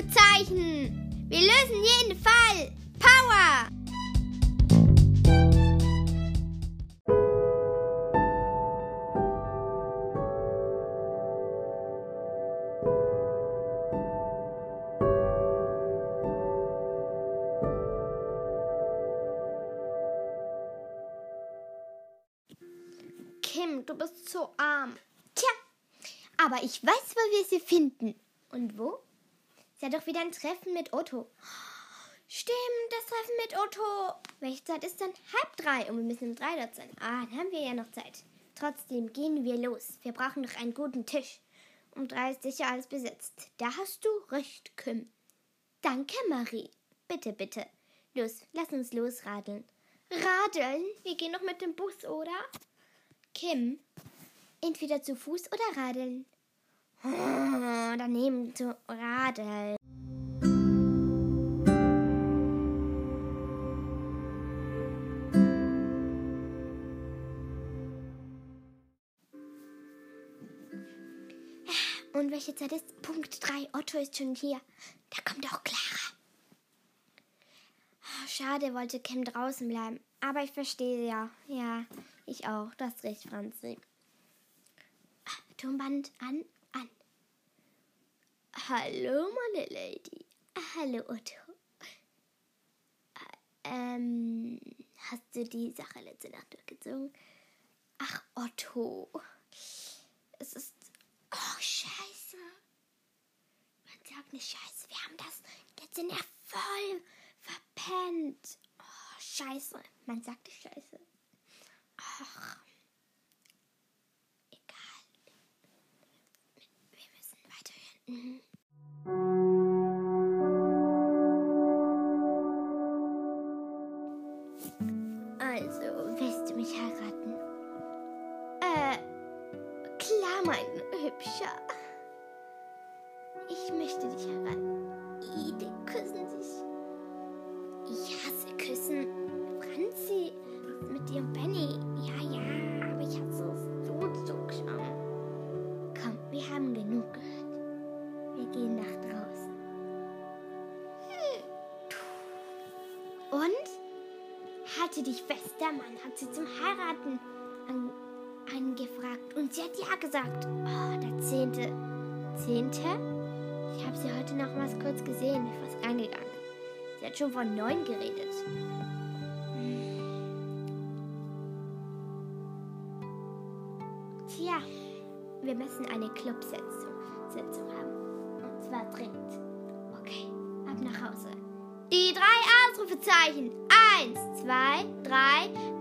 Ausrufezeichen! Wir lösen jeden Fall! Power! Kim, du bist so arm. Tja, aber ich weiß, wo wir sie finden. Und wo? Sie hat doch wieder ein Treffen mit Otto. Stimmt, das Treffen mit Otto. Welche Zeit ist dann? Halb drei und wir müssen um drei dort sein. Ah, dann haben wir ja noch Zeit. Trotzdem gehen wir los. Wir brauchen noch einen guten Tisch. Um drei ist sicher alles besetzt. Da hast du recht, Kim. Danke, Marie. Bitte, bitte. Los, lass uns losradeln. Radeln? Wir gehen noch mit dem Bus, oder? Kim, entweder zu Fuß oder radeln. Oh, daneben zu radeln. Und welche Zeit ist? Punkt 3. Otto ist schon hier. Da kommt auch Clara. Oh, schade, wollte Kim draußen bleiben. Aber ich verstehe ja. Ja, ich auch. Du hast recht, Franzi. Turmband an, an. Hallo, meine Lady. Hallo, Otto. Ähm, hast du die Sache letzte Nacht durchgezogen? Ach, Otto. Es ist. Oh, Scheiße. Man sagt nicht Scheiße. Wir haben das in der voll verpennt. Oh, Scheiße. Man sagt nicht Scheiße. Ach. Egal. Wir müssen weiterhören. Mhm. Also, willst du mich heiraten? Äh, klar, mein Hübscher. Ich möchte dich heiraten. I, die küssen sich. Und? Halte dich fest, der Mann hat sie zum Heiraten an, angefragt. Und sie hat ja gesagt. Oh, der Zehnte. Zehnte? Ich habe sie heute noch mal kurz gesehen, bevor es reingegangen. Sie hat schon von neun geredet. Tja, wir müssen eine Clubsitzung Sitzung haben. Und zwar dringend. Okay, ab nach Hause. Die drei Ausrufezeichen. Eins, zwei, drei.